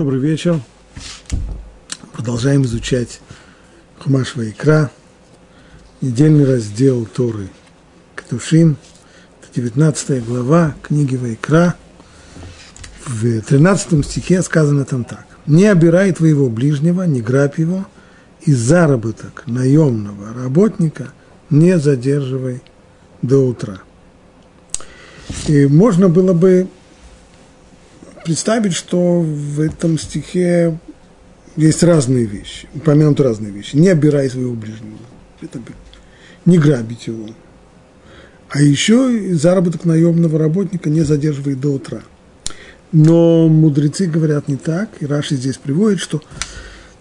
Добрый вечер. Продолжаем изучать Хумаш Вайкра, недельный раздел Торы Катушин, 19 глава книги Вайкра. В 13 стихе сказано там так. «Не обирай твоего ближнего, не грабь его, и заработок наемного работника не задерживай до утра». И можно было бы представить, что в этом стихе есть разные вещи, упомянуты разные вещи. Не обирай своего ближнего, это не грабить его. А еще заработок наемного работника не задерживает до утра. Но мудрецы говорят не так, и Раши здесь приводит, что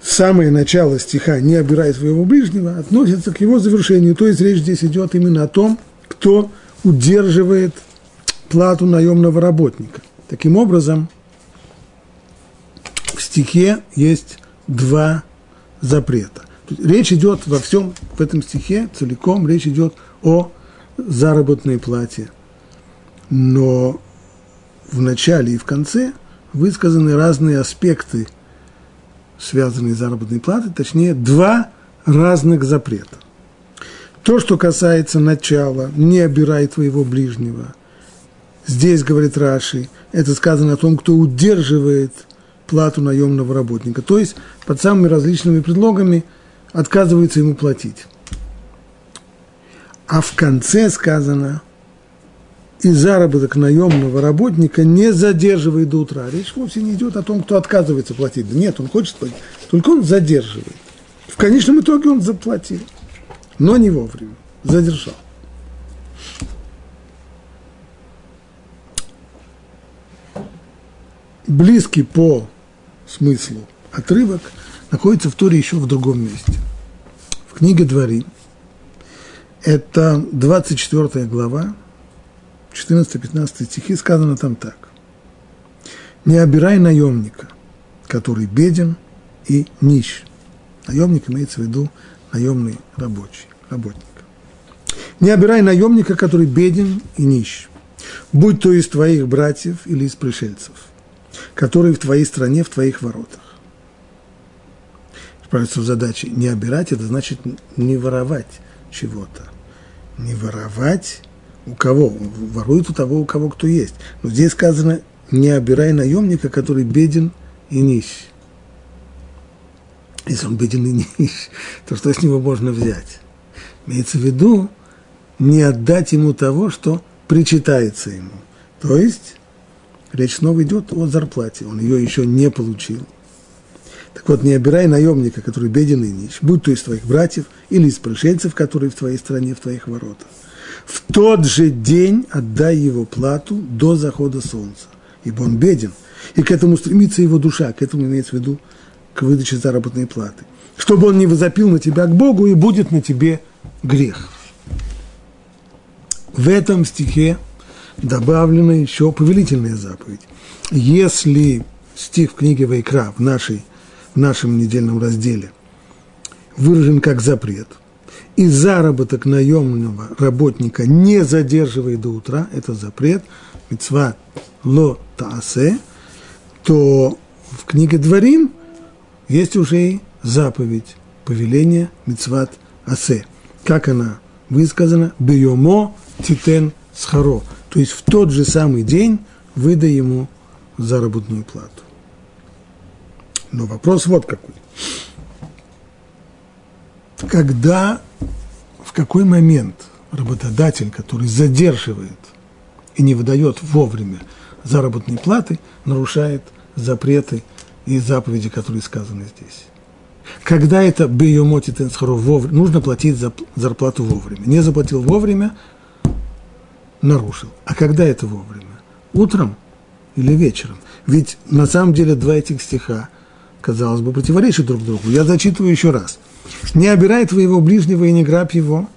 самое начало стиха «не обирай своего ближнего» относится к его завершению. То есть речь здесь идет именно о том, кто удерживает плату наемного работника. Таким образом, в стихе есть два запрета. Речь идет во всем, в этом стихе целиком, речь идет о заработной плате. Но в начале и в конце высказаны разные аспекты, связанные с заработной платой, точнее, два разных запрета. То, что касается начала, не обирай твоего ближнего, Здесь, говорит Раши, это сказано о том, кто удерживает плату наемного работника. То есть под самыми различными предлогами отказывается ему платить. А в конце сказано, и заработок наемного работника не задерживает до утра. Речь вовсе не идет о том, кто отказывается платить. Да нет, он хочет платить, только он задерживает. В конечном итоге он заплатил, но не вовремя, задержал. Близкий по смыслу отрывок находится в Торе еще в другом месте. В книге Двори. Это 24 глава, 14-15 стихи, сказано там так. «Не обирай наемника, который беден и нищ». Наемник имеется в виду наемный рабочий, работник. «Не обирай наемника, который беден и нищ, будь то из твоих братьев или из пришельцев» которые в твоей стране, в твоих воротах. Справиться в задаче не обирать, это значит не воровать чего-то. Не воровать у кого? Воруют у того, у кого кто есть. Но здесь сказано, не обирай наемника, который беден и нищ. Если он беден и нищ, то что с него можно взять? Имеется в виду не отдать ему того, что причитается ему. То есть Речь снова идет о зарплате, он ее еще не получил. Так вот, не обирай наемника, который беден и нищ, будь то из твоих братьев или из пришельцев, которые в твоей стране, в твоих воротах. В тот же день отдай его плату до захода солнца, ибо он беден, и к этому стремится его душа, к этому имеется в виду к выдаче заработной платы, чтобы он не возопил на тебя к Богу, и будет на тебе грех. В этом стихе добавлена еще повелительная заповедь. Если стих в книге Вайкра в, нашей, в нашем недельном разделе выражен как запрет, и заработок наемного работника не задерживает до утра, это запрет, мецва ло таасе, то в книге Дворим есть уже и заповедь, повеление мецват асе. Как она высказана? Бейомо титен схаро то есть в тот же самый день выдай ему заработную плату. Но вопрос вот какой. Когда, в какой момент работодатель, который задерживает и не выдает вовремя заработной платы, нарушает запреты и заповеди, которые сказаны здесь? Когда это бейомоти тенсхаров вовремя, нужно платить за зарплату вовремя. Не заплатил вовремя, нарушил. А когда это вовремя? Утром или вечером? Ведь на самом деле два этих стиха, казалось бы, противоречат друг другу. Я зачитываю еще раз. «Не обирай твоего ближнего и не грабь его,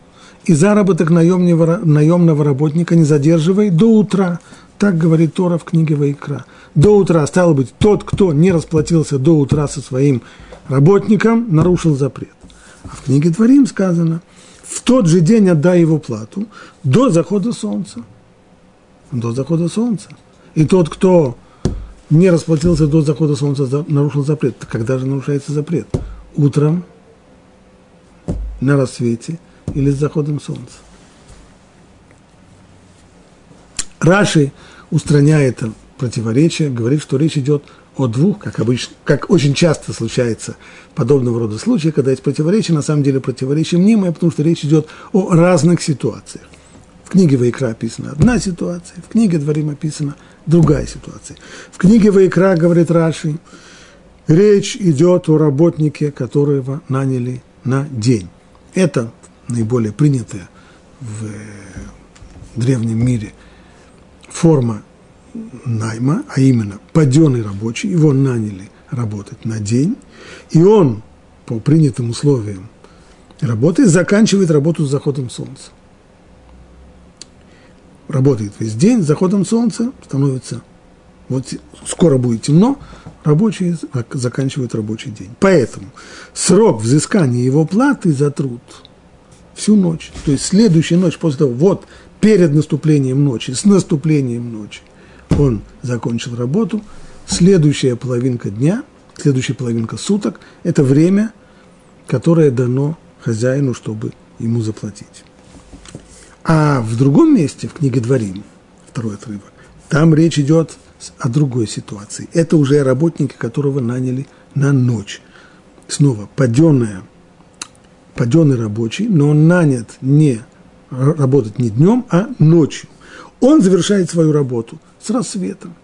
и заработок наемного, наемного работника не задерживай до утра». Так говорит Тора в книге Вайкра. До утра, стало быть, тот, кто не расплатился до утра со своим работником, нарушил запрет. А в книге Творим сказано – в тот же день отдай его плату до захода солнца. До захода солнца. И тот, кто не расплатился до захода солнца, нарушил запрет. Когда же нарушается запрет? Утром, на рассвете или с заходом солнца. Раши, устраняя это противоречие, говорит, что речь идет о двух, как обычно, как очень часто случается подобного рода случаи, когда есть противоречие, на самом деле противоречие мнимое, потому что речь идет о разных ситуациях. В книге Вайкра описана одна ситуация, в книге Дворим описана другая ситуация. В книге Вайкра, говорит Раши, речь идет о работнике, которого наняли на день. Это наиболее принятая в древнем мире форма найма, а именно паденный рабочий, его наняли работать на день, и он по принятым условиям работы заканчивает работу с заходом солнца. Работает весь день, с заходом солнца становится, вот скоро будет темно, рабочий заканчивает рабочий день. Поэтому срок взыскания его платы за труд всю ночь, то есть следующая ночь после того, вот перед наступлением ночи, с наступлением ночи, он закончил работу, следующая половинка дня, следующая половинка суток – это время, которое дано хозяину, чтобы ему заплатить. А в другом месте, в книге Дворим, второй отрывок, там речь идет о другой ситуации. Это уже работники, которого наняли на ночь. Снова, паденная, паденный рабочий, но он нанят не работать не днем, а ночью. Он завершает свою работу с рассветом.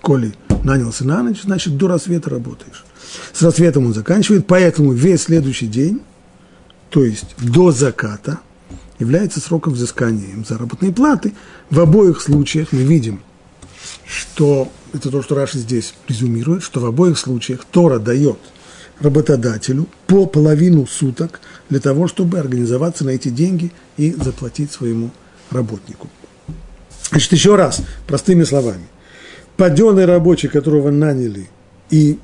Коли нанялся на ночь, значит, до рассвета работаешь. С рассветом он заканчивает, поэтому весь следующий день, то есть до заката, является сроком взыскания им заработной платы. В обоих случаях мы видим – что это то, что Раши здесь резюмирует, что в обоих случаях Тора дает работодателю по половину суток для того, чтобы организоваться на эти деньги и заплатить своему работнику. Значит, еще раз, простыми словами. Паденный рабочий, которого наняли, и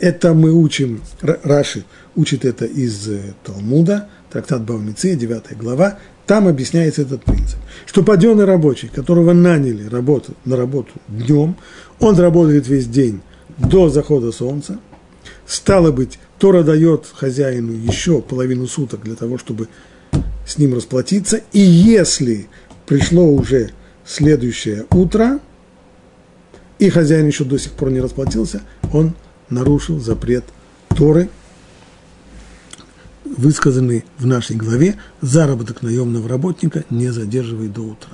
это мы учим, Раши учит это из э, Талмуда, трактат Бавмицы, 9 глава, там объясняется этот принцип, что паденный рабочий, которого наняли работу, на работу днем, он работает весь день до захода солнца, стало быть, Тора дает хозяину еще половину суток для того, чтобы с ним расплатиться, и если пришло уже следующее утро, и хозяин еще до сих пор не расплатился, он нарушил запрет Торы – высказанный в нашей главе, заработок наемного работника не задерживает до утра.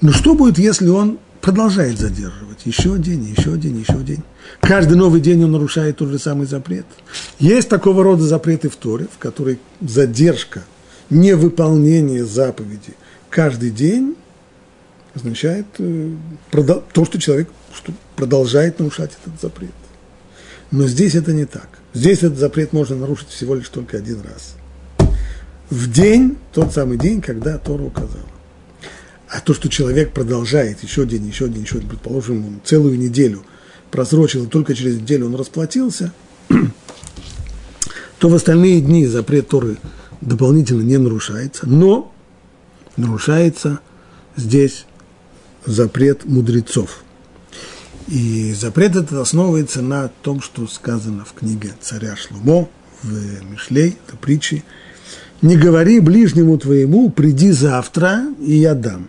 Но что будет, если он продолжает задерживать? Еще день, еще день, еще день. Каждый новый день он нарушает тот же самый запрет. Есть такого рода запреты в Торе, в которой задержка, невыполнение заповеди каждый день означает э, то, что человек продолжает нарушать этот запрет. Но здесь это не так. Здесь этот запрет можно нарушить всего лишь только один раз. В день, тот самый день, когда Тора указала. А то, что человек продолжает еще день, еще день, еще день, предположим, он целую неделю просрочил, и только через неделю он расплатился, то в остальные дни запрет Торы дополнительно не нарушается, но нарушается здесь запрет мудрецов – и запрет этот основывается на том, что сказано в книге царя Шлумо, в Мишлей, это притчи. «Не говори ближнему твоему, приди завтра, и я дам».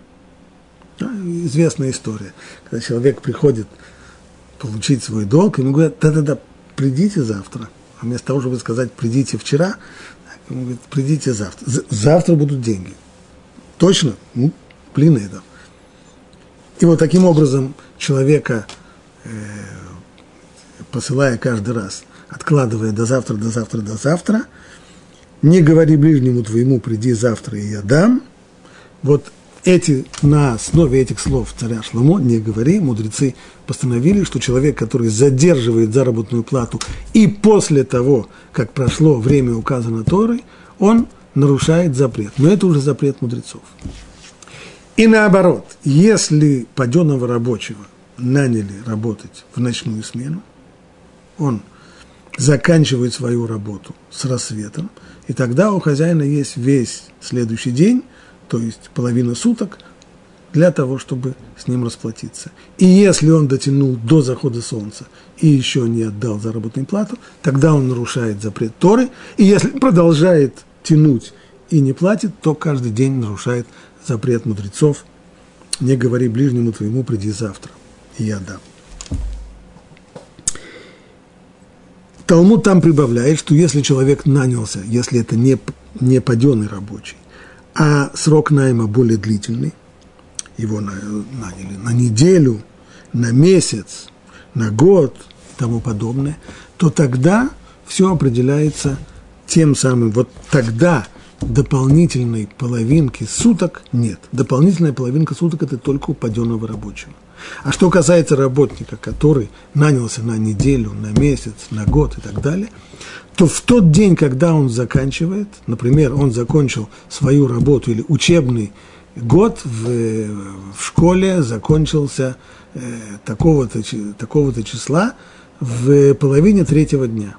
Известная история, когда человек приходит получить свой долг, ему говорят, да-да-да, придите завтра. А вместо того, чтобы сказать, придите вчера, ему говорят, придите завтра. Завтра будут деньги. Точно? Ну, блин, это. И вот таким образом человека Э, посылая каждый раз, откладывая до завтра, до завтра, до завтра, не говори ближнему твоему, приди завтра, и я дам. Вот эти, на основе этих слов царя Шломо, не говори, мудрецы постановили, что человек, который задерживает заработную плату и после того, как прошло время указано Торой, он нарушает запрет. Но это уже запрет мудрецов. И наоборот, если паденного рабочего наняли работать в ночную смену, он заканчивает свою работу с рассветом, и тогда у хозяина есть весь следующий день, то есть половина суток, для того, чтобы с ним расплатиться. И если он дотянул до захода солнца и еще не отдал заработную плату, тогда он нарушает запрет Торы. И если продолжает тянуть и не платит, то каждый день нарушает запрет мудрецов. Не говори ближнему твоему, приди завтра, и я дам. Талмуд там прибавляет, что если человек нанялся, если это не, не паденный рабочий, а срок найма более длительный, его наняли на неделю, на месяц, на год и тому подобное, то тогда все определяется тем самым, вот тогда дополнительной половинки суток нет. Дополнительная половинка суток – это только у паденного рабочего. А что касается работника, который нанялся на неделю, на месяц, на год и так далее, то в тот день, когда он заканчивает, например, он закончил свою работу или учебный год в, в школе закончился э, такого-то, такого-то числа в половине третьего дня.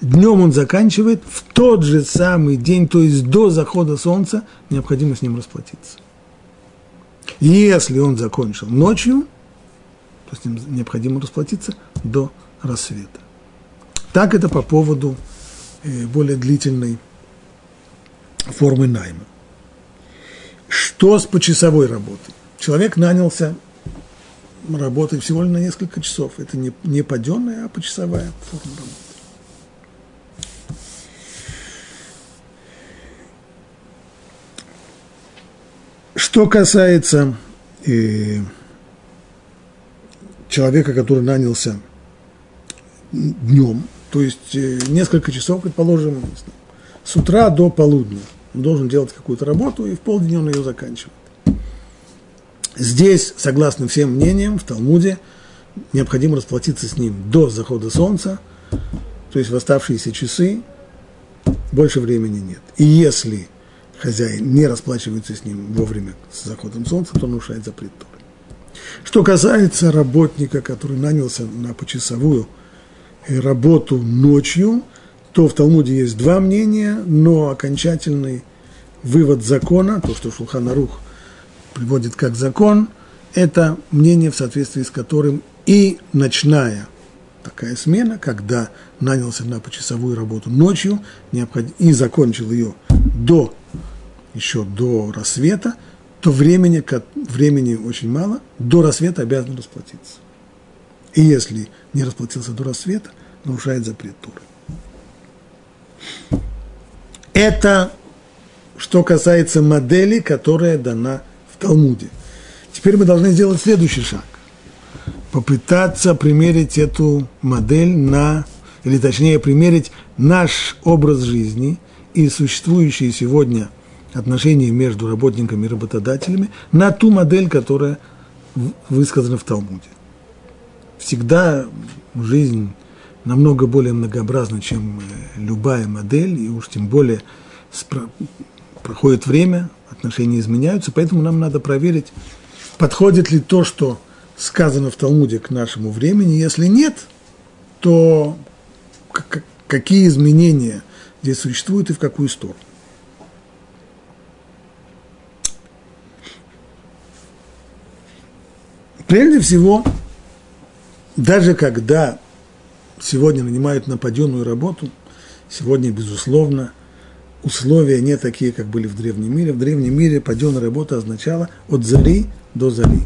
Днем он заканчивает, в тот же самый день, то есть до захода солнца, необходимо с ним расплатиться. Если он закончил ночью, то с ним необходимо расплатиться до рассвета. Так это по поводу э, более длительной формы найма. Что с почасовой работой? Человек нанялся работать всего лишь на несколько часов. Это не, не паденная, а почасовая форма работы. Что касается э, человека, который нанялся днем, то есть э, несколько часов, предположим, с утра до полудня, должен делать какую-то работу, и в полдень он ее заканчивает. Здесь, согласно всем мнениям, в Талмуде необходимо расплатиться с ним до захода солнца, то есть в оставшиеся часы больше времени нет. И если хозяин не расплачивается с ним вовремя с заходом солнца, то нарушает запрет Торы. Что касается работника, который нанялся на почасовую работу ночью, то в Талмуде есть два мнения, но окончательный вывод закона, то, что Шулханарух приводит как закон, это мнение, в соответствии с которым и ночная такая смена, когда нанялся на почасовую работу ночью и закончил ее до еще до рассвета, то времени, времени очень мало, до рассвета обязан расплатиться. И если не расплатился до рассвета, нарушает запрет Туры. Это что касается модели, которая дана в Талмуде. Теперь мы должны сделать следующий шаг. Попытаться примерить эту модель на, или точнее примерить наш образ жизни и существующие сегодня отношения между работниками и работодателями на ту модель, которая высказана в Талмуде. Всегда жизнь намного более многообразна, чем э, любая модель, и уж тем более проходит время, отношения изменяются, поэтому нам надо проверить, подходит ли то, что сказано в Талмуде к нашему времени. Если нет, то какие изменения здесь существуют и в какую сторону. Прежде всего, даже когда сегодня нанимают на паденную работу, сегодня, безусловно, условия не такие, как были в древнем мире. В древнем мире паденная работа означала от зари до зари.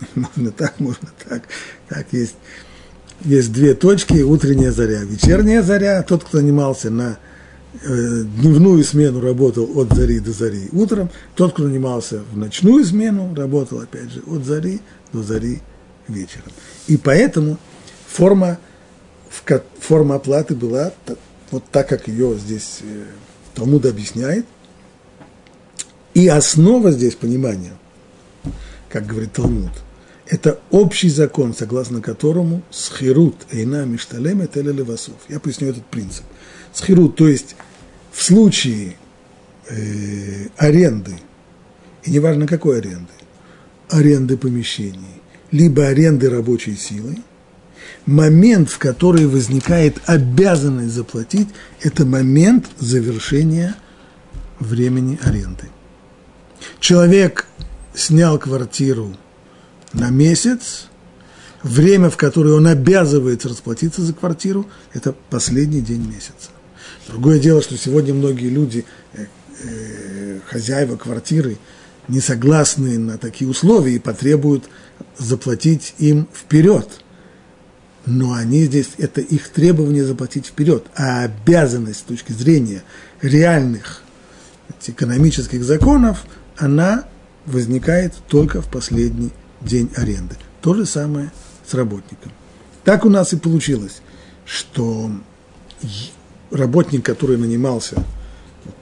Можно так, можно так. Так есть, есть две точки, утренняя заря, вечерняя заря. Тот, кто занимался на э, дневную смену, работал от зари до зари утром. Тот, кто занимался в ночную смену, работал, опять же, от зари до зари вечером. И поэтому форма, форма оплаты была вот так, как ее здесь э, Талмуд объясняет. И основа здесь понимания, как говорит Талмуд, это общий закон, согласно которому схирут эйна мишталем это левасов. Я поясню этот принцип. Схирут, то есть в случае э, аренды, и неважно какой аренды, аренды помещений, либо аренды рабочей силы, момент, в который возникает обязанность заплатить, это момент завершения времени аренды. Человек снял квартиру на месяц, время, в которое он обязывается расплатиться за квартиру, это последний день месяца. Другое дело, что сегодня многие люди, э, э, хозяева квартиры, не согласны на такие условия и потребуют заплатить им вперед. Но они здесь, это их требование заплатить вперед, а обязанность с точки зрения реальных экономических законов, она возникает только в последний день аренды. То же самое с работником. Так у нас и получилось, что работник, который нанимался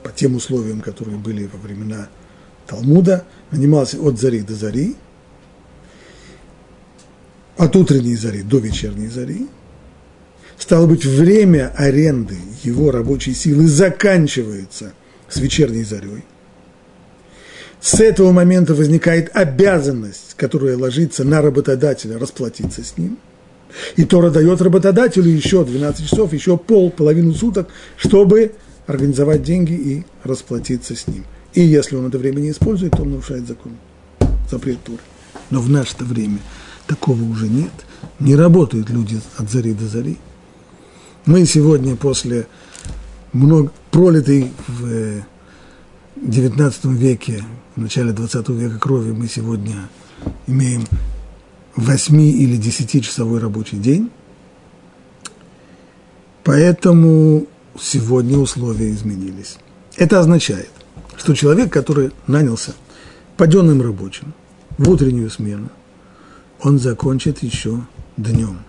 по тем условиям, которые были во времена Талмуда, нанимался от зари до зари, от утренней зари до вечерней зари. Стало быть, время аренды его рабочей силы заканчивается с вечерней зарей. С этого момента возникает обязанность, которая ложится на работодателя, расплатиться с ним. И Тора дает работодателю еще 12 часов, еще пол, половину суток, чтобы организовать деньги и расплатиться с ним. И если он это время не использует, то он нарушает закон, запрет Торы. Но в наше время такого уже нет. Не работают люди от зари до зари. Мы сегодня после много, пролитой в XIX веке, в начале XX века крови, мы сегодня имеем 8 или 10-часовой рабочий день. Поэтому сегодня условия изменились. Это означает, что человек, который нанялся паденным рабочим в утреннюю смену, он закончит еще днем.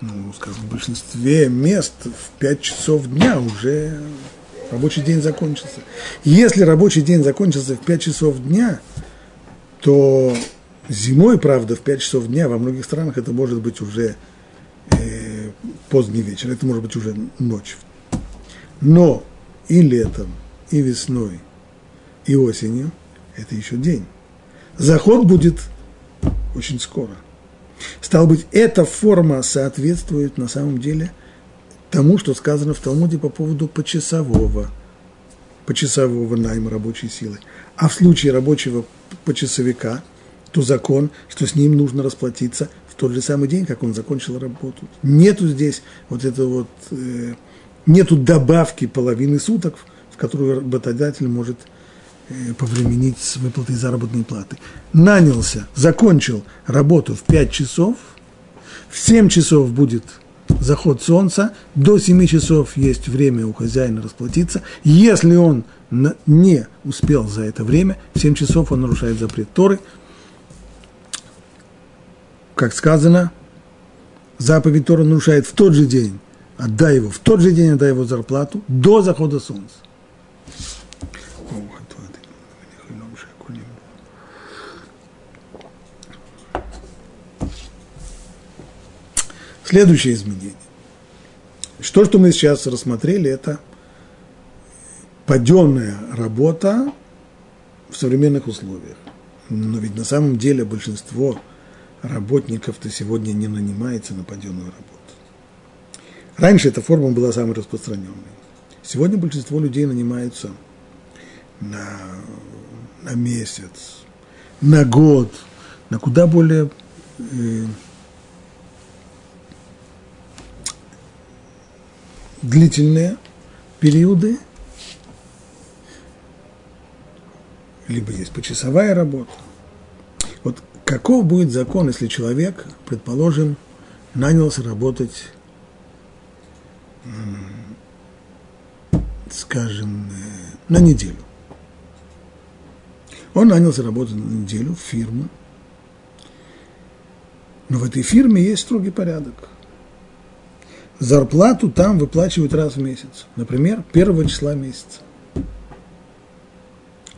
Ну, скажем, в большинстве мест в 5 часов дня уже рабочий день закончился. Если рабочий день закончился в 5 часов дня, то зимой, правда, в 5 часов дня во многих странах это может быть уже э, поздний вечер, это может быть уже ночь. Но и летом, и весной, и осенью это еще день. Заход будет очень скоро. Стало быть, эта форма соответствует на самом деле тому, что сказано в Талмуде по поводу почасового, почасового найма рабочей силы. А в случае рабочего почасовика, то закон, что с ним нужно расплатиться в тот же самый день, как он закончил работу. Нету здесь вот это вот, э, нету добавки половины суток, в которую работодатель может повременить с выплатой заработной платы. Нанялся, закончил работу в 5 часов, в 7 часов будет заход солнца, до 7 часов есть время у хозяина расплатиться. Если он не успел за это время, в 7 часов он нарушает запрет Торы. Как сказано, заповедь Тора нарушает в тот же день, отдай его, в тот же день отдай его зарплату до захода солнца. Следующее изменение. Что, что мы сейчас рассмотрели, это паденная работа в современных условиях. Но ведь на самом деле большинство работников-то сегодня не нанимается на паденную работу. Раньше эта форма была самой распространенной. Сегодня большинство людей нанимаются на, на месяц, на год, на куда более э, длительные периоды, либо есть почасовая работа. Вот каков будет закон, если человек, предположим, нанялся работать, скажем, э, на неделю. Он нанялся работать на неделю в фирму, но в этой фирме есть строгий порядок – зарплату там выплачивают раз в месяц. Например, первого числа месяца.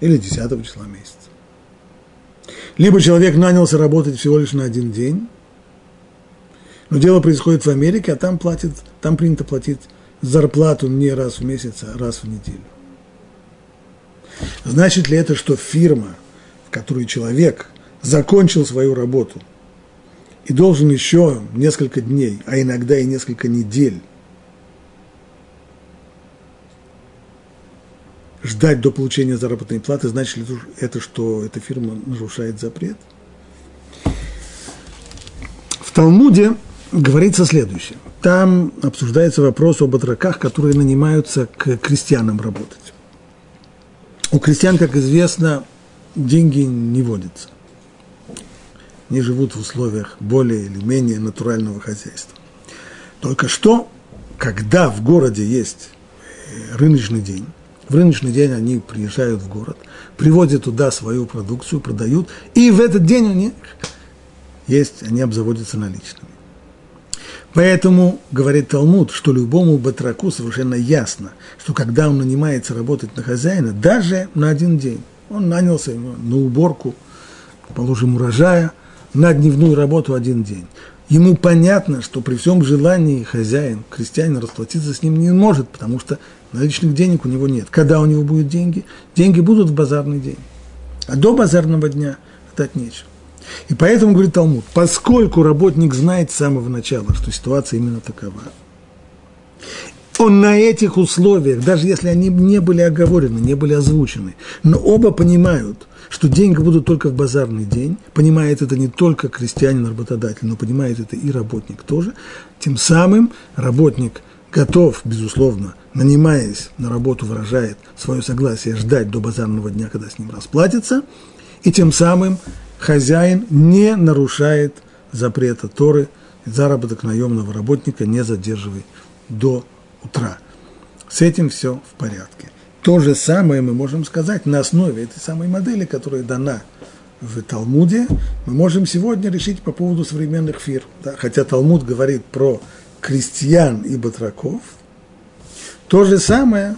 Или десятого числа месяца. Либо человек нанялся работать всего лишь на один день, но дело происходит в Америке, а там платят, там принято платить зарплату не раз в месяц, а раз в неделю. Значит ли это, что фирма, в которой человек закончил свою работу – и должен еще несколько дней, а иногда и несколько недель ждать до получения заработной платы, значит ли это, что эта фирма нарушает запрет? В Талмуде говорится следующее. Там обсуждается вопрос об отроках, которые нанимаются к крестьянам работать. У крестьян, как известно, деньги не водятся. Они живут в условиях более или менее натурального хозяйства. Только что, когда в городе есть э, рыночный день, в рыночный день они приезжают в город, приводят туда свою продукцию, продают, и в этот день у них есть, они обзаводятся наличными. Поэтому, говорит Талмуд, что любому батраку совершенно ясно, что когда он нанимается работать на хозяина, даже на один день, он нанялся на уборку, положим, урожая, на дневную работу один день. Ему понятно, что при всем желании хозяин, крестьянин расплатиться с ним не может, потому что наличных денег у него нет. Когда у него будут деньги? Деньги будут в базарный день. А до базарного дня дать нечего. И поэтому, говорит Талмуд, поскольку работник знает с самого начала, что ситуация именно такова, он на этих условиях, даже если они не были оговорены, не были озвучены, но оба понимают, что деньги будут только в базарный день, понимает это не только крестьянин, работодатель, но понимает это и работник тоже, тем самым работник готов, безусловно, нанимаясь на работу, выражает свое согласие ждать до базарного дня, когда с ним расплатится, и тем самым хозяин не нарушает запрета Торы, заработок наемного работника не задерживай до утра. С этим все в порядке. То же самое мы можем сказать на основе этой самой модели, которая дана в Талмуде, мы можем сегодня решить по поводу современных фирм. Да? Хотя Талмуд говорит про крестьян и батраков, то же самое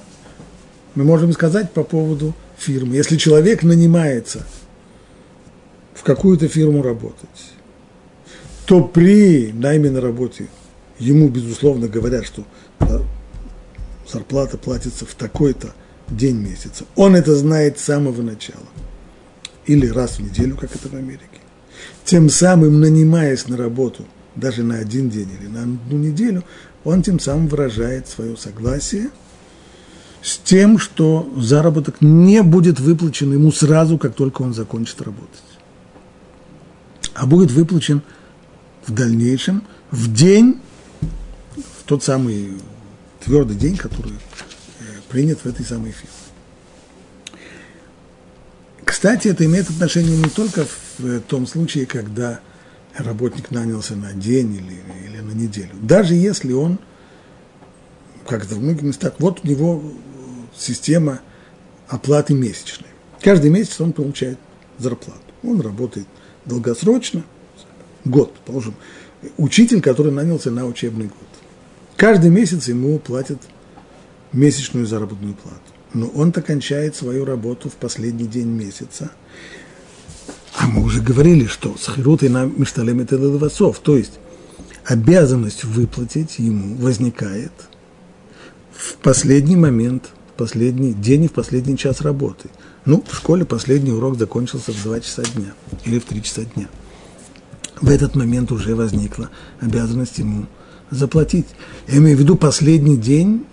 мы можем сказать по поводу фирмы. Если человек нанимается в какую-то фирму работать, то при найме на работе ему, безусловно, говорят, что зарплата платится в такой-то день месяца. Он это знает с самого начала. Или раз в неделю, как это в Америке. Тем самым, нанимаясь на работу даже на один день или на одну неделю, он тем самым выражает свое согласие с тем, что заработок не будет выплачен ему сразу, как только он закончит работать а будет выплачен в дальнейшем, в день, в тот самый твердый день, который принят в этой самой фирме. Кстати, это имеет отношение не только в э, том случае, когда работник нанялся на день или, или на неделю. Даже если он, как это в многих местах, вот у него система оплаты месячной. Каждый месяц он получает зарплату. Он работает долгосрочно, год, положим, учитель, который нанялся на учебный год. Каждый месяц ему платят месячную заработную плату. Но он-то свою работу в последний день месяца. А мы уже говорили, что схирут и на мишталем это то есть обязанность выплатить ему возникает в последний момент, в последний день и в последний час работы – ну, в школе последний урок закончился в 2 часа дня или в 3 часа дня. В этот момент уже возникла обязанность ему заплатить. Я имею в виду последний день,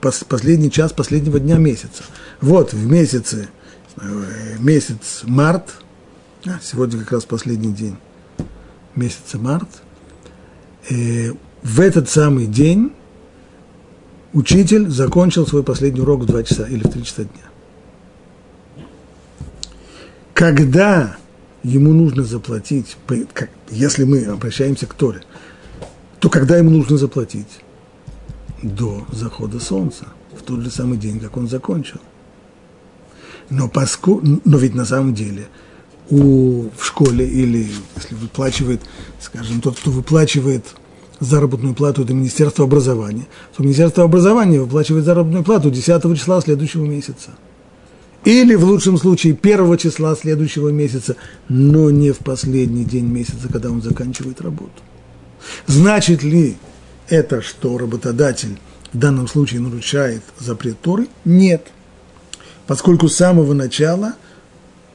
последний час последнего дня месяца. Вот в месяце, э, месяц март, а, сегодня как раз последний день месяца март, э, в этот самый день учитель закончил свой последний урок в 2 часа или в 3 часа дня когда ему нужно заплатить, если мы обращаемся к Торе, то когда ему нужно заплатить? До захода солнца, в тот же самый день, как он закончил. Но, поскольку, но ведь на самом деле у, в школе или если выплачивает, скажем, тот, кто выплачивает заработную плату, это Министерство образования, то Министерство образования выплачивает заработную плату 10 числа следующего месяца – или в лучшем случае первого числа следующего месяца, но не в последний день месяца, когда он заканчивает работу. Значит ли это, что работодатель в данном случае нарушает запрет Торы? Нет. Поскольку с самого начала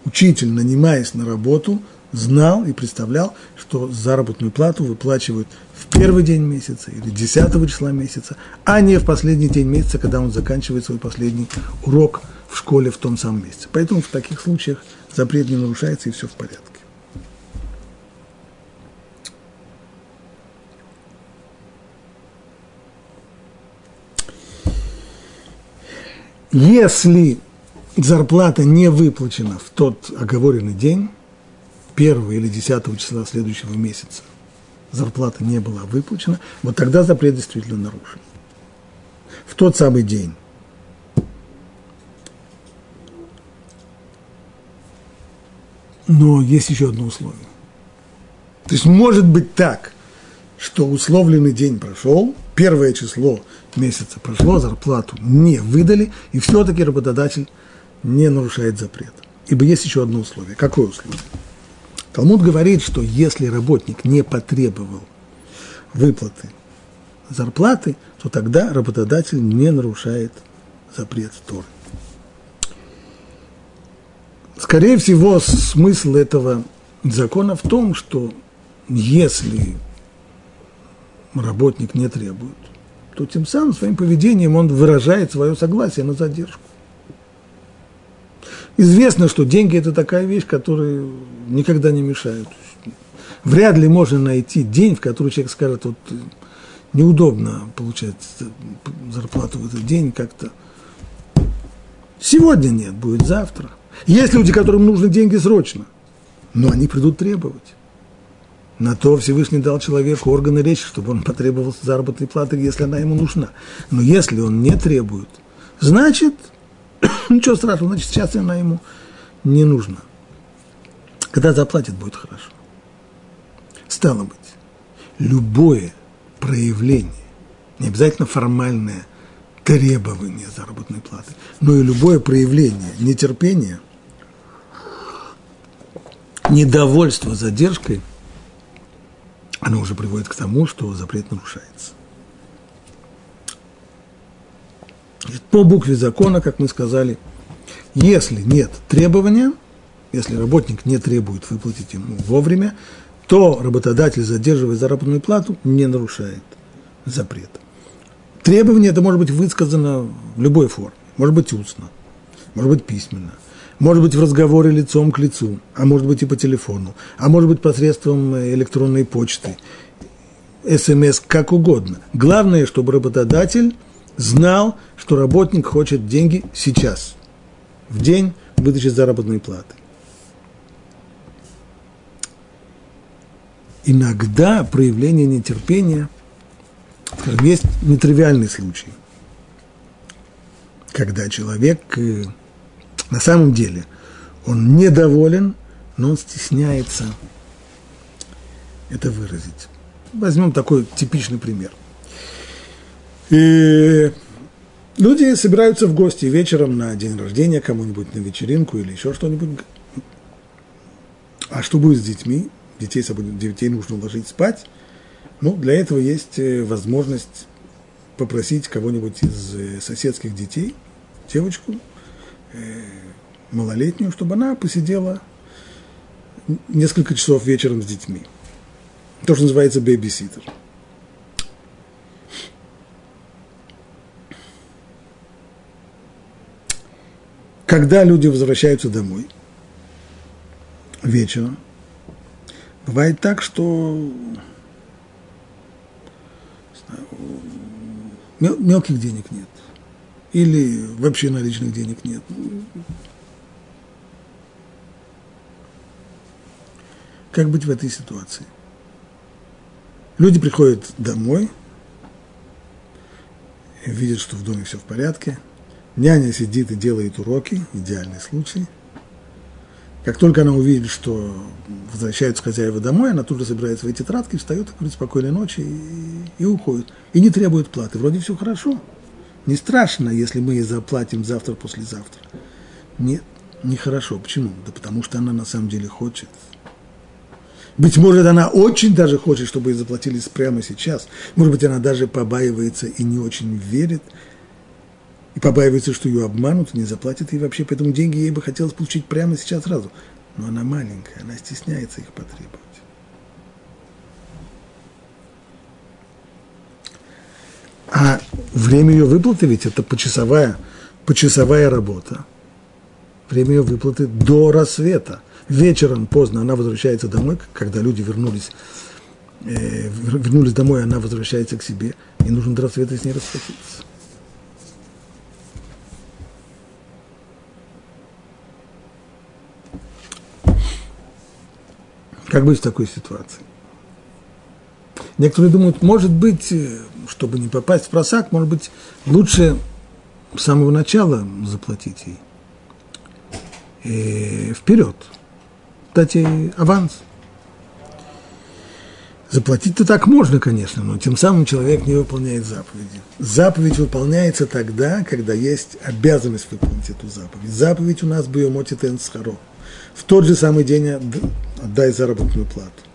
учитель, нанимаясь на работу, знал и представлял, что заработную плату выплачивают в первый день месяца или 10 числа месяца, а не в последний день месяца, когда он заканчивает свой последний урок в школе в том самом месяце. Поэтому в таких случаях запрет не нарушается и все в порядке. Если зарплата не выплачена в тот оговоренный день, первого или десятого числа следующего месяца, зарплата не была выплачена, вот тогда запрет действительно нарушен. В тот самый день. Но есть еще одно условие. То есть может быть так, что условленный день прошел, первое число месяца прошло, зарплату не выдали, и все-таки работодатель не нарушает запрет. Ибо есть еще одно условие. Какое условие? Талмуд говорит, что если работник не потребовал выплаты зарплаты, то тогда работодатель не нарушает запрет Торы. Скорее всего, смысл этого закона в том, что если работник не требует, то тем самым своим поведением он выражает свое согласие на задержку. Известно, что деньги – это такая вещь, которая никогда не мешает. Вряд ли можно найти день, в который человек скажет, вот неудобно получать зарплату в этот день как-то. Сегодня нет, будет завтра. Есть люди, которым нужны деньги срочно, но они придут требовать. На то Всевышний дал человеку органы речи, чтобы он потребовал заработной платы, если она ему нужна. Но если он не требует, значит, ничего страшного, значит, сейчас она ему не нужна. Когда заплатит, будет хорошо. Стало быть, любое проявление, не обязательно формальное требование заработной платы, но и любое проявление нетерпения, недовольства задержкой – оно уже приводит к тому, что запрет нарушается. По букве закона, как мы сказали, если нет требования, если работник не требует выплатить ему вовремя, то работодатель, задерживая заработную плату, не нарушает запрет. Требование это может быть высказано в любой форме, может быть устно, может быть письменно – может быть в разговоре лицом к лицу, а может быть и по телефону, а может быть посредством электронной почты, смс, как угодно. Главное, чтобы работодатель знал, что работник хочет деньги сейчас, в день выдачи заработной платы. Иногда проявление нетерпения, скажем, есть нетривиальный случай, когда человек э, на самом деле он недоволен, но он стесняется это выразить. Возьмем такой типичный пример. И люди собираются в гости вечером на день рождения кому-нибудь, на вечеринку или еще что-нибудь. А что будет с детьми? Детей, детей нужно уложить спать. Ну, для этого есть э, возможность попросить кого-нибудь из э, соседских детей, девочку, малолетнюю, чтобы она посидела несколько часов вечером с детьми. То, что называется бейбиситер. Когда люди возвращаются домой вечером, бывает так, что мелких денег нет или вообще наличных денег нет. Как быть в этой ситуации? Люди приходят домой, видят, что в доме все в порядке, няня сидит и делает уроки, идеальный случай. Как только она увидит, что возвращаются хозяева домой, она тут же собирает свои тетрадки, встает и говорит спокойной ночи и, и уходит. И не требует платы. Вроде все хорошо. Не страшно, если мы заплатим завтра, послезавтра. Нет, нехорошо. Почему? Да потому что она на самом деле хочет. Быть может, она очень даже хочет, чтобы ей заплатили прямо сейчас. Может быть, она даже побаивается и не очень верит. И побаивается, что ее обманут, не заплатят ей вообще. Поэтому деньги ей бы хотелось получить прямо сейчас сразу. но она маленькая, она стесняется их потребовать. А время ее выплаты ведь это почасовая, почасовая работа. Время ее выплаты до рассвета. Вечером поздно она возвращается домой, когда люди вернулись, э, вернулись домой, она возвращается к себе, и нужно до рассвета с ней расплатиться. Как быть в такой ситуации? Некоторые думают, может быть, э, чтобы не попасть в просак, может быть, лучше с самого начала заплатить ей. И вперед. Дать ей аванс. Заплатить-то так можно, конечно, но тем самым человек не выполняет заповеди. Заповедь выполняется тогда, когда есть обязанность выполнить эту заповедь. Заповедь у нас «Буемоти тенсхаро». В тот же самый день отдай заработную плату.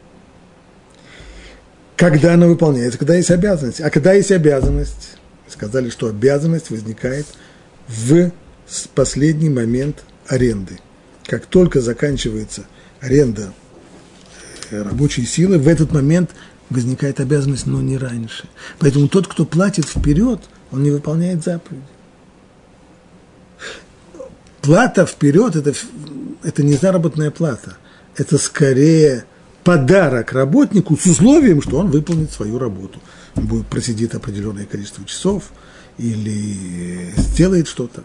Когда она выполняется, когда есть обязанность. А когда есть обязанность, сказали, что обязанность возникает в последний момент аренды. Как только заканчивается аренда э, рабочей силы, в этот момент возникает обязанность, но не раньше. Поэтому тот, кто платит вперед, он не выполняет заповедь. Плата вперед это, это не заработная плата, это скорее подарок работнику с условием, что он выполнит свою работу. Он будет просидит определенное количество часов или сделает что-то.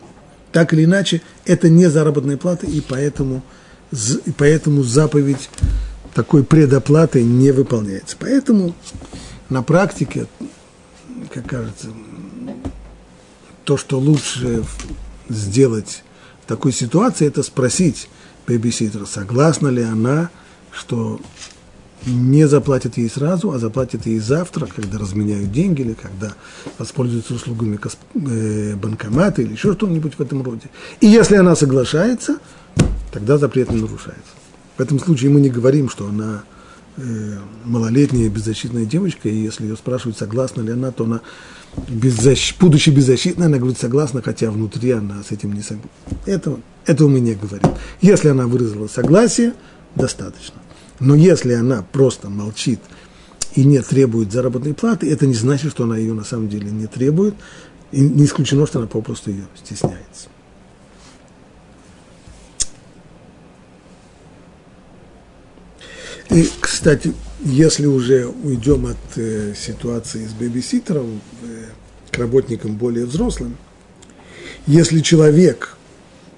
Так или иначе, это не заработная плата, и поэтому, и поэтому заповедь такой предоплаты не выполняется. Поэтому на практике, как кажется, то, что лучше сделать в такой ситуации, это спросить бэбиситера, согласна ли она что не заплатят ей сразу, а заплатят ей завтра, когда разменяют деньги или когда воспользуются услугами э, банкомата или еще что-нибудь в этом роде. И если она соглашается, тогда запрет не нарушается. В этом случае мы не говорим, что она э, малолетняя беззащитная девочка, и если ее спрашивают, согласна ли она, то она, беззащ... будучи беззащитной, она говорит согласна, хотя внутри она с этим не согласна. Этого, этого мы не говорим. Если она выразила согласие, достаточно. Но если она просто молчит и не требует заработной платы, это не значит, что она ее на самом деле не требует, и не исключено, что она попросту ее стесняется. И, кстати, если уже уйдем от э, ситуации с бэбиситером э, к работникам более взрослым, если человек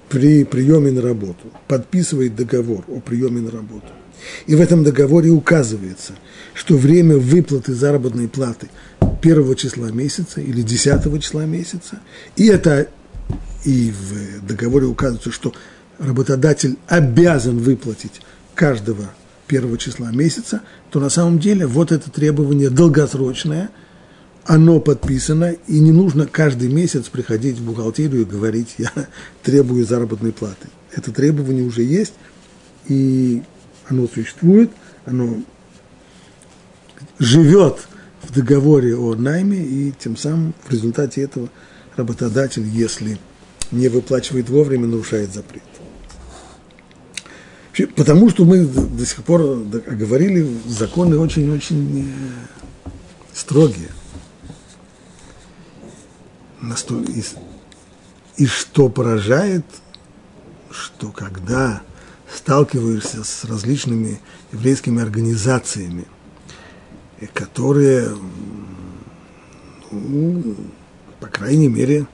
при приеме на работу подписывает договор о приеме на работу, и в этом договоре указывается, что время выплаты заработной платы первого числа месяца или десятого числа месяца, и это и в договоре указывается, что работодатель обязан выплатить каждого первого числа месяца, то на самом деле вот это требование долгосрочное, оно подписано, и не нужно каждый месяц приходить в бухгалтерию и говорить, я требую заработной платы. Это требование уже есть, и оно существует, оно живет в договоре о найме, и тем самым в результате этого работодатель, если не выплачивает вовремя, нарушает запрет. Потому что мы до сих пор говорили, законы очень-очень э, строгие. И, что поражает, что когда сталкиваешься с различными еврейскими организациями, которые, ну, по крайней мере,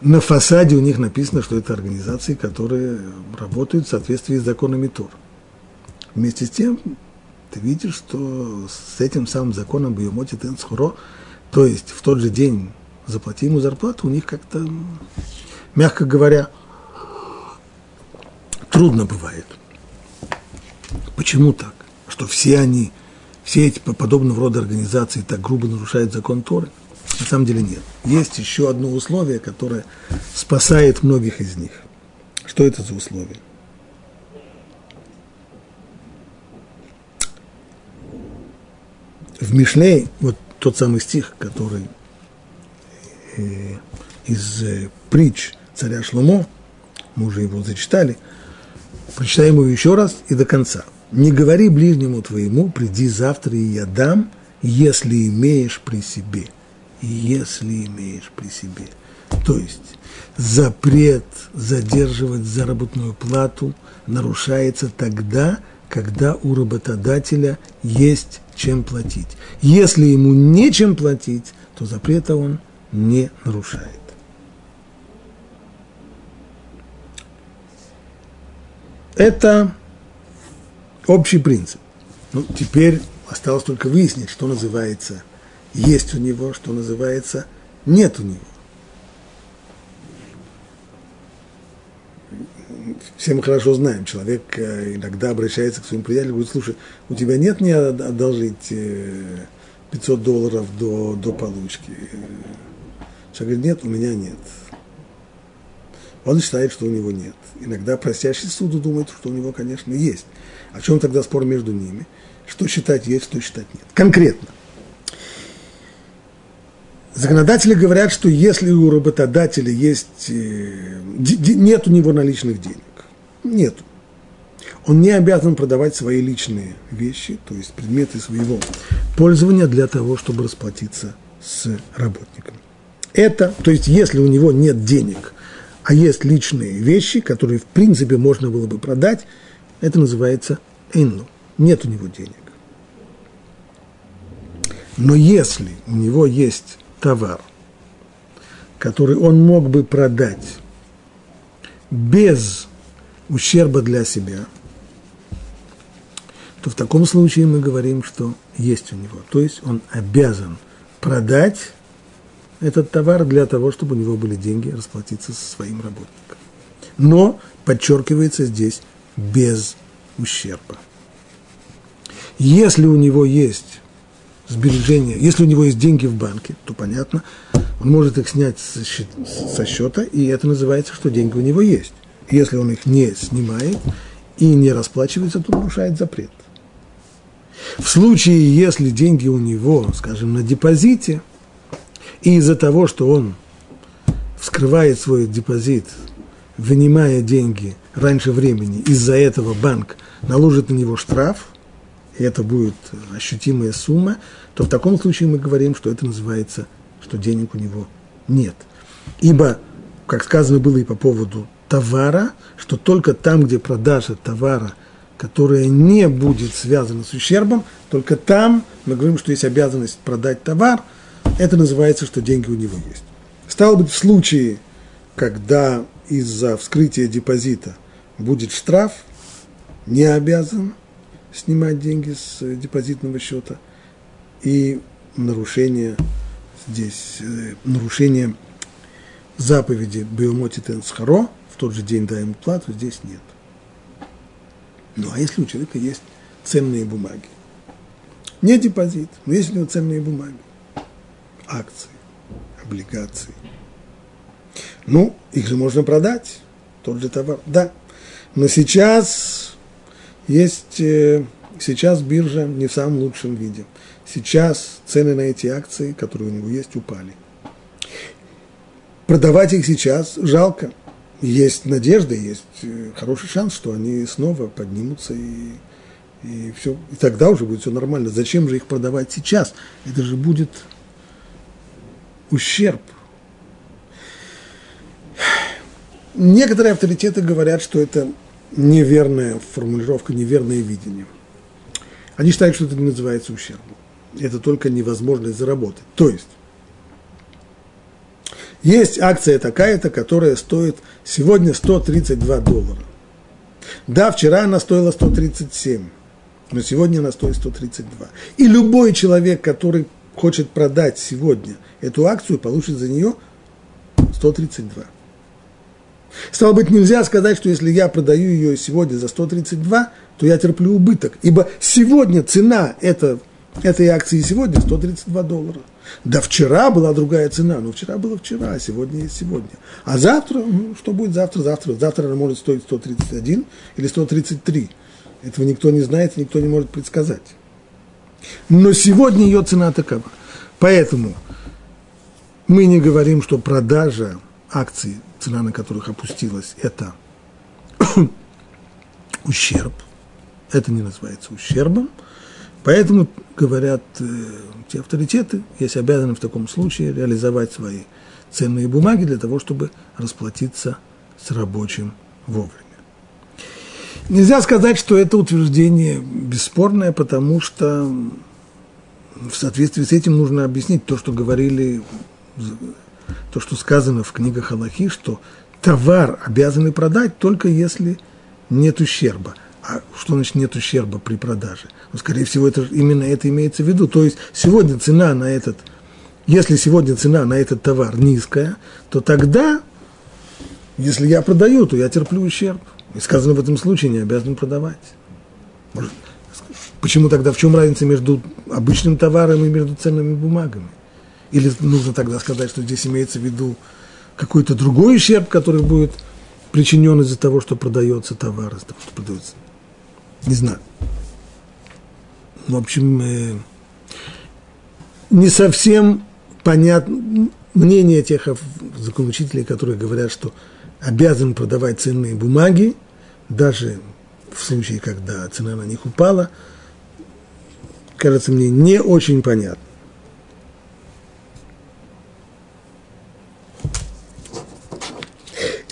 на фасаде у них написано, что это организации, которые работают в соответствии с законами Тор. Вместе с тем, ты видишь, что с этим самым законом Бьемоти Тенсхуро, то есть в тот же день заплати ему зарплату, у них как-то, мягко говоря, трудно бывает. Почему так? Что все они, все эти подобного рода организации так грубо нарушают закон Торы? На самом деле нет. Есть еще одно условие, которое спасает многих из них. Что это за условие? В Мишлей, вот тот самый стих, который э, из э, притч царя Шломо, мы уже его зачитали – Прочитаем его еще раз и до конца. «Не говори ближнему твоему, приди завтра, и я дам, если имеешь при себе». Если имеешь при себе. То есть запрет задерживать заработную плату нарушается тогда, когда у работодателя есть чем платить. Если ему нечем платить, то запрета он не нарушает. Это общий принцип. Ну, теперь осталось только выяснить, что называется есть у него, что называется нет у него. Все мы хорошо знаем, человек э, иногда обращается к своим приятелям и говорит, слушай, у тебя нет мне одолжить 500 э, долларов до, до получки? Человек говорит, нет, у меня нет. Он считает, что у него нет. Иногда просящий суду думает, что у него, конечно, есть. О чем тогда спор между ними? Что считать есть, что считать нет. Конкретно. Законодатели говорят, что если у работодателя есть, э, нет у него наличных денег, нет, он не обязан продавать свои личные вещи, то есть предметы своего пользования для того, чтобы расплатиться с работником. Это, то есть если у него нет денег, а есть личные вещи, которые в принципе можно было бы продать, это называется инну. Нет у него денег. Но если у него есть товар, который он мог бы продать без ущерба для себя, то в таком случае мы говорим, что есть у него. То есть он обязан продать этот товар для того, чтобы у него были деньги расплатиться со своим работником. Но, подчеркивается здесь, без ущерба. Если у него есть сбережения, если у него есть деньги в банке, то понятно, он может их снять со счета, и это называется, что деньги у него есть. Если он их не снимает и не расплачивается, то нарушает запрет. В случае, если деньги у него, скажем, на депозите, и из-за того, что он вскрывает свой депозит, вынимая деньги раньше времени, из-за этого банк наложит на него штраф, и это будет ощутимая сумма, то в таком случае мы говорим, что это называется, что денег у него нет. Ибо, как сказано было и по поводу товара, что только там, где продажа товара, которая не будет связана с ущербом, только там мы говорим, что есть обязанность продать товар, это называется, что деньги у него есть. Стало быть, в случае, когда из-за вскрытия депозита будет штраф, не обязан снимать деньги с депозитного счета – и нарушение здесь, э, нарушение заповеди Биомоти Тенсхаро, в тот же день даем плату, здесь нет. Ну, а если у человека есть ценные бумаги? Не депозит, но есть у него ценные бумаги, акции, облигации. Ну, их же можно продать, тот же товар, да. Но сейчас есть, э, сейчас биржа не в самом лучшем виде. Сейчас цены на эти акции, которые у него есть, упали. Продавать их сейчас жалко. Есть надежда, есть э, хороший шанс, что они снова поднимутся и, и все. И тогда уже будет все нормально. Зачем же их продавать сейчас? Это же будет ущерб. Некоторые авторитеты говорят, что это неверная формулировка, неверное видение. Они считают, что это не называется ущербом это только невозможность заработать. То есть, есть акция такая-то, которая стоит сегодня 132 доллара. Да, вчера она стоила 137, но сегодня она стоит 132. И любой человек, который хочет продать сегодня эту акцию, получит за нее 132. Стало быть, нельзя сказать, что если я продаю ее сегодня за 132, то я терплю убыток. Ибо сегодня цена это этой акции сегодня 132 доллара. Да вчера была другая цена, но вчера было вчера, а сегодня есть сегодня. А завтра, ну, что будет завтра, завтра? Завтра она может стоить 131 или 133. Этого никто не знает, никто не может предсказать. Но сегодня ее цена такова. Поэтому мы не говорим, что продажа акций, цена на которых опустилась, это ущерб. Это не называется ущербом. Поэтому, говорят э, те авторитеты, есть обязаны в таком случае реализовать свои ценные бумаги для того, чтобы расплатиться с рабочим вовремя. Нельзя сказать, что это утверждение бесспорное, потому что в соответствии с этим нужно объяснить то, что говорили, то, что сказано в книгах Аллахи, что товар обязаны продать только если нет ущерба. А что значит нет ущерба при продаже? Ну, скорее всего, это, именно это имеется в виду. То есть сегодня цена на этот, если сегодня цена на этот товар низкая, то тогда, если я продаю, то я терплю ущерб. И сказано в этом случае, не обязан продавать. Может, почему тогда, в чем разница между обычным товаром и между ценными бумагами? Или нужно тогда сказать, что здесь имеется в виду какой-то другой ущерб, который будет причинен из-за того, что продается товар, из-за того, что продается. Не знаю. В общем, э, не совсем понятно мнение тех законучителей, которые говорят, что обязан продавать ценные бумаги, даже в случае, когда цена на них упала, кажется мне не очень понятно.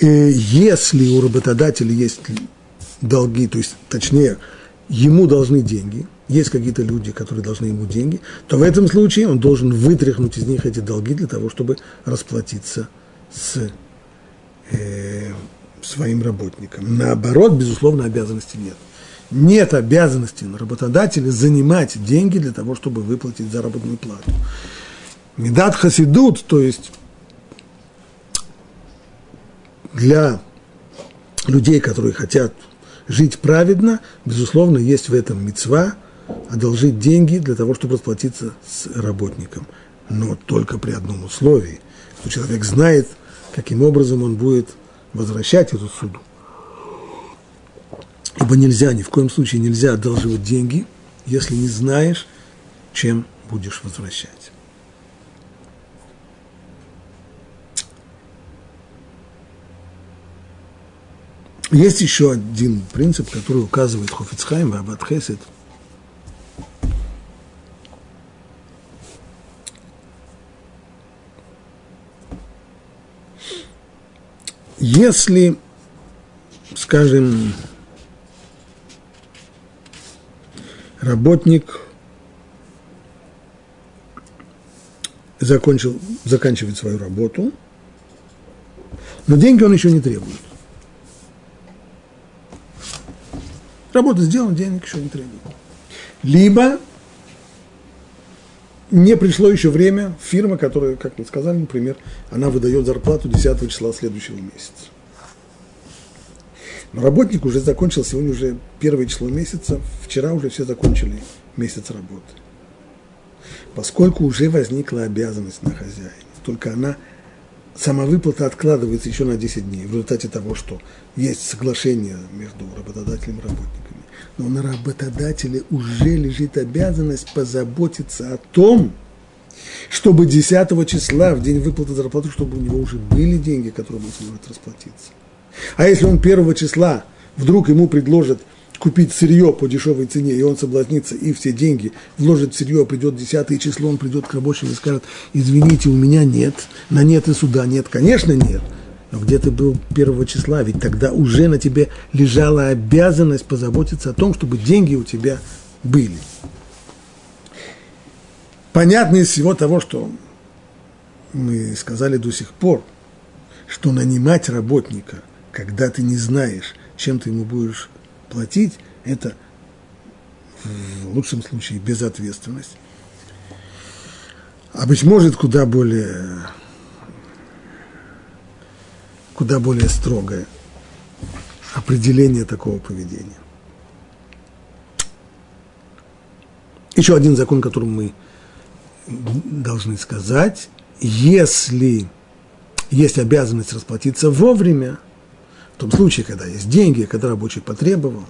Э, если у работодателя есть долги, то есть, точнее, ему должны деньги, есть какие-то люди, которые должны ему деньги, то в этом случае он должен вытряхнуть из них эти долги для того, чтобы расплатиться с э, своим работникам. Наоборот, безусловно, обязанности нет. Нет обязанности на работодателя занимать деньги для того, чтобы выплатить заработную плату. Медат хасидут, то есть для людей, которые хотят жить праведно, безусловно, есть в этом мецва одолжить деньги для того, чтобы расплатиться с работником. Но только при одном условии, что человек знает, каким образом он будет возвращать эту суду. Ибо нельзя, ни в коем случае нельзя одалживать деньги, если не знаешь, чем будешь возвращать. Есть еще один принцип, который указывает Хофицхайм и Аббат Если, скажем, работник закончил, заканчивает свою работу, но деньги он еще не требует. Работа сделана, денег еще не требует. Либо не пришло еще время, фирма, которая, как мы сказали, например, она выдает зарплату 10 числа следующего месяца. Но работник уже закончил, сегодня уже первое число месяца, вчера уже все закончили месяц работы. Поскольку уже возникла обязанность на хозяине, только она, сама выплата откладывается еще на 10 дней в результате того, что есть соглашение между работодателем и работниками. Но на работодателе уже лежит обязанность позаботиться о том, чтобы 10 числа, в день выплаты зарплаты, чтобы у него уже были деньги, которые он сможет расплатиться. А если он 1 числа вдруг ему предложат купить сырье по дешевой цене, и он соблазнится, и все деньги вложит в сырье, придет 10 число, он придет к рабочим и скажет, извините, у меня нет, на нет и суда нет, конечно нет – но где ты был первого числа? Ведь тогда уже на тебе лежала обязанность позаботиться о том, чтобы деньги у тебя были. Понятно из всего того, что мы сказали до сих пор, что нанимать работника, когда ты не знаешь, чем ты ему будешь платить, это в лучшем случае безответственность. А быть может, куда более куда более строгое определение такого поведения. Еще один закон, который мы должны сказать, если есть обязанность расплатиться вовремя, в том случае, когда есть деньги, когда рабочий потребовал,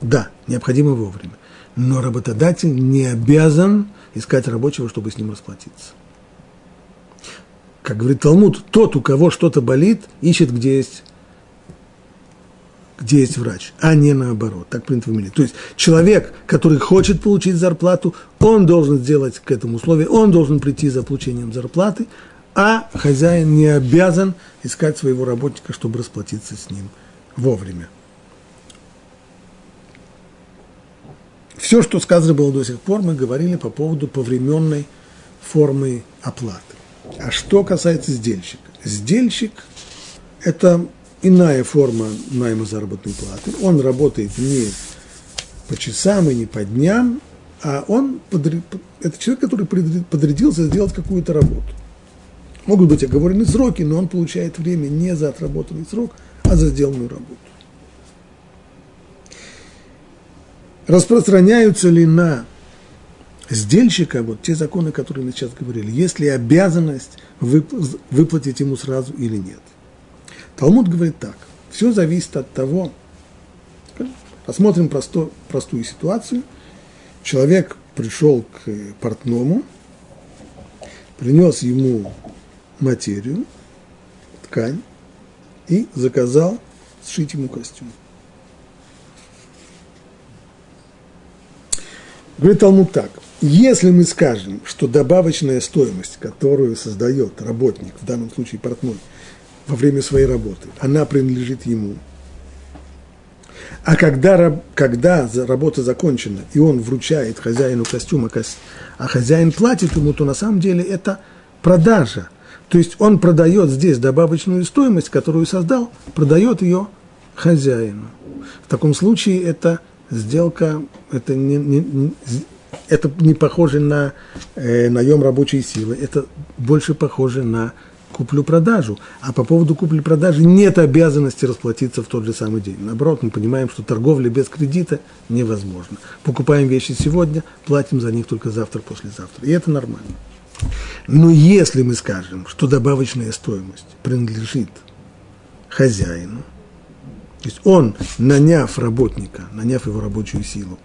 да, необходимо вовремя. Но работодатель не обязан искать рабочего, чтобы с ним расплатиться как говорит Талмуд, тот, у кого что-то болит, ищет, где есть где есть врач, а не наоборот. Так принято в мире. То есть человек, который хочет получить зарплату, он должен сделать к этому условию, он должен прийти за получением зарплаты, а хозяин не обязан искать своего работника, чтобы расплатиться с ним вовремя. Все, что сказано было до сих пор, мы говорили по поводу повременной формы оплаты. А что касается сдельщика? Сдельщик – это иная форма найма заработной платы. Он работает не по часам и не по дням, а он это человек, который подрядился сделать какую-то работу. Могут быть оговорены сроки, но он получает время не за отработанный срок, а за сделанную работу. Распространяются ли на сдельщика вот те законы, которые мы сейчас говорили, есть ли обязанность выплатить ему сразу или нет. Талмуд говорит так, все зависит от того, посмотрим просто, простую ситуацию, человек пришел к портному, принес ему материю, ткань и заказал сшить ему костюм. Говорит Талмуд так, если мы скажем, что добавочная стоимость, которую создает работник, в данном случае портной, во время своей работы, она принадлежит ему, а когда, когда работа закончена, и он вручает хозяину костюма, а хозяин платит ему, то на самом деле это продажа. То есть он продает здесь добавочную стоимость, которую создал, продает ее хозяину. В таком случае это сделка, это не, не, это не похоже на э, наем рабочей силы, это больше похоже на куплю-продажу. А по поводу купли-продажи нет обязанности расплатиться в тот же самый день. Наоборот, мы понимаем, что торговля без кредита невозможна. Покупаем вещи сегодня, платим за них только завтра, послезавтра. И это нормально. Но если мы скажем, что добавочная стоимость принадлежит хозяину, то есть он, наняв работника, наняв его рабочую силу,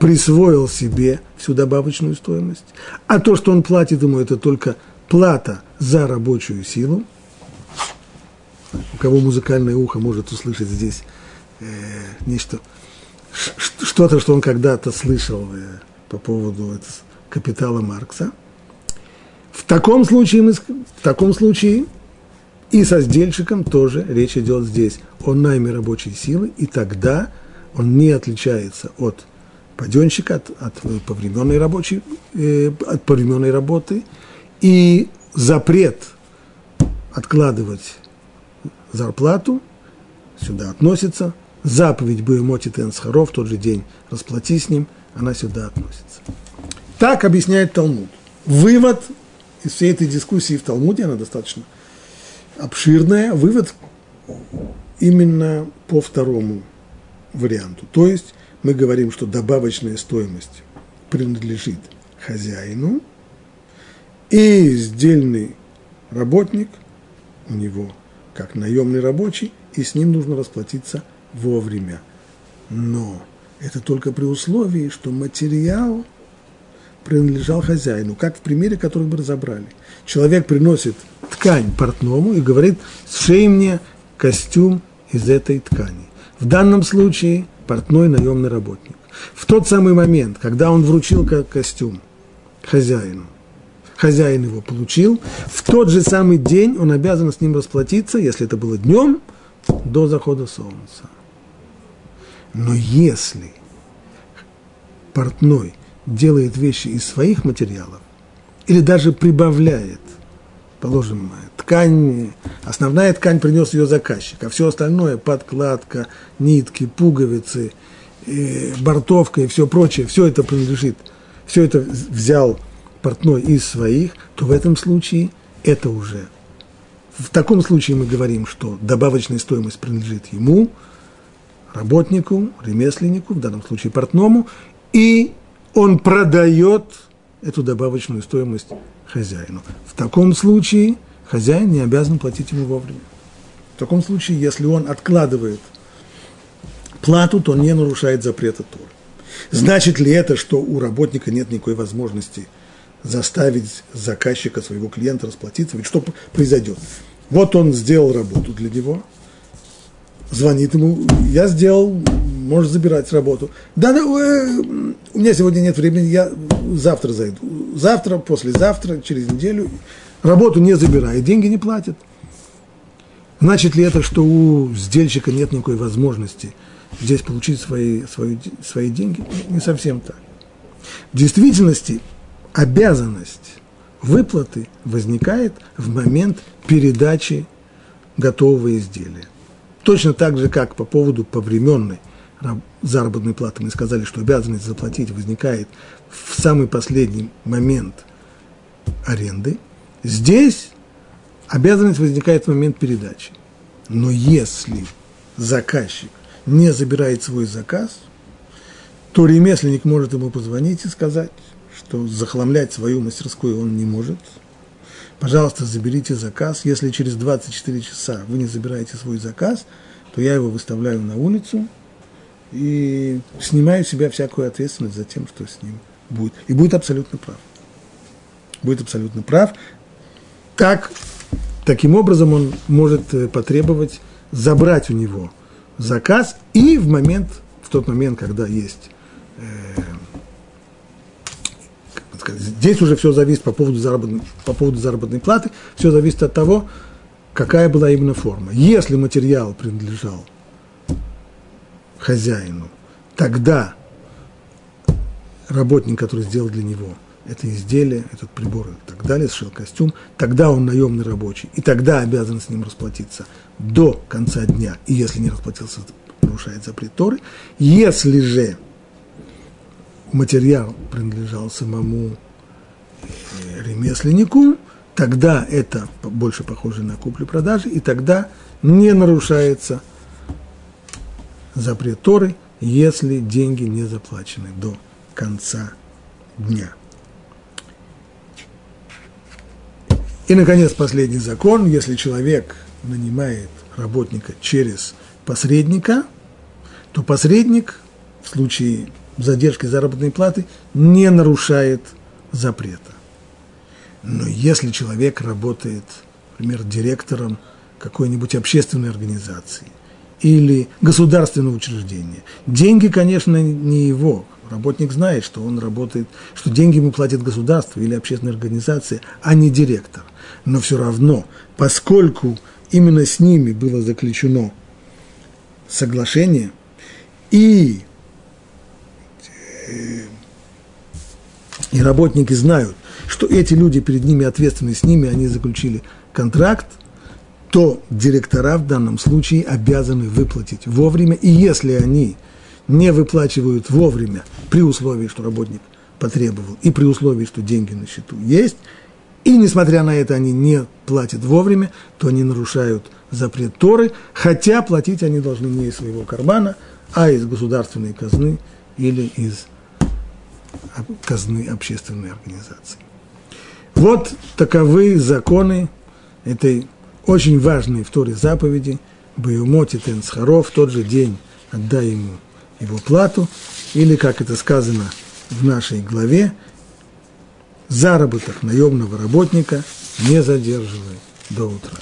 присвоил себе всю добавочную стоимость, а то, что он платит ему, это только плата за рабочую силу. У кого музыкальное ухо может услышать здесь э, нечто, что-то, что он когда-то слышал э, по поводу это, капитала Маркса. В таком случае, мы, в таком случае и со сдельщиком тоже речь идет здесь о найме рабочей силы, и тогда он не отличается от паденщика, от, от повременной, рабочей, э, от повременной работы, и запрет откладывать зарплату сюда относится, заповедь Буемоти Тенсхаров, тот же день расплати с ним, она сюда относится. Так объясняет Талмуд. Вывод из всей этой дискуссии в Талмуде, она достаточно обширная, вывод именно по второму варианту. То есть мы говорим, что добавочная стоимость принадлежит хозяину, и сдельный работник у него как наемный рабочий, и с ним нужно расплатиться вовремя. Но это только при условии, что материал принадлежал хозяину, как в примере, который мы разобрали. Человек приносит ткань портному и говорит, сшей мне костюм из этой ткани. В данном случае портной наемный работник. В тот самый момент, когда он вручил костюм хозяину, хозяин его получил, в тот же самый день он обязан с ним расплатиться, если это было днем, до захода солнца. Но если портной делает вещи из своих материалов, или даже прибавляет, положим, ткань, основная ткань принес ее заказчик, а все остальное, подкладка, нитки, пуговицы, бортовка и все прочее, все это принадлежит, все это взял портной из своих, то в этом случае это уже. В таком случае мы говорим, что добавочная стоимость принадлежит ему, работнику, ремесленнику, в данном случае портному, и он продает эту добавочную стоимость хозяину. В таком случае хозяин не обязан платить ему вовремя. В таком случае, если он откладывает плату, то он не нарушает запрета Торы. Значит ли это, что у работника нет никакой возможности заставить заказчика, своего клиента расплатиться? Ведь что произойдет? Вот он сделал работу для него, звонит ему, я сделал, можешь забирать работу. Да, да э, у меня сегодня нет времени, я завтра зайду. Завтра, послезавтра, через неделю работу не забирает, деньги не платят. Значит ли это, что у сдельщика нет никакой возможности здесь получить свои, свои, свои деньги? Не совсем так. В действительности обязанность выплаты возникает в момент передачи готового изделия. Точно так же, как по поводу повременной заработной платы мы сказали, что обязанность заплатить возникает в самый последний момент аренды, здесь обязанность возникает в момент передачи. Но если заказчик не забирает свой заказ, то ремесленник может ему позвонить и сказать, что захламлять свою мастерскую он не может. Пожалуйста, заберите заказ. Если через 24 часа вы не забираете свой заказ, то я его выставляю на улицу и снимаю с себя всякую ответственность за тем, что с ним будет. И будет абсолютно прав. Будет абсолютно прав. Так, таким образом он может э, потребовать забрать у него заказ и в момент, в тот момент, когда есть э, здесь уже все зависит по поводу, заработной, по поводу заработной платы, все зависит от того, какая была именно форма. Если материал принадлежал хозяину, тогда работник, который сделал для него это изделие, этот прибор и так далее, сшил костюм, тогда он наемный рабочий, и тогда обязан с ним расплатиться до конца дня, и если не расплатился, нарушает запрет Торы. Если же материал принадлежал самому э, ремесленнику, тогда это больше похоже на куплю-продажи, и тогда не нарушается запрет Торы, если деньги не заплачены до конца дня. И, наконец, последний закон. Если человек нанимает работника через посредника, то посредник в случае задержки заработной платы не нарушает запрета. Но если человек работает, например, директором какой-нибудь общественной организации или государственного учреждения, деньги, конечно, не его. Работник знает, что он работает, что деньги ему платит государство или общественная организация, а не директор. Но все равно, поскольку именно с ними было заключено соглашение, и и работники знают, что эти люди перед ними ответственны, с ними они заключили контракт, то директора в данном случае обязаны выплатить вовремя, и если они не выплачивают вовремя, при условии, что работник потребовал, и при условии, что деньги на счету есть, и несмотря на это они не платят вовремя, то они нарушают запрет Торы, хотя платить они должны не из своего кармана, а из государственной казны или из казны общественной организации. Вот таковы законы этой очень важной в Торе заповеди Баюмоти Тенсхаров, в тот же день отдай ему его плату, или, как это сказано в нашей главе, заработок наемного работника не задерживай до утра.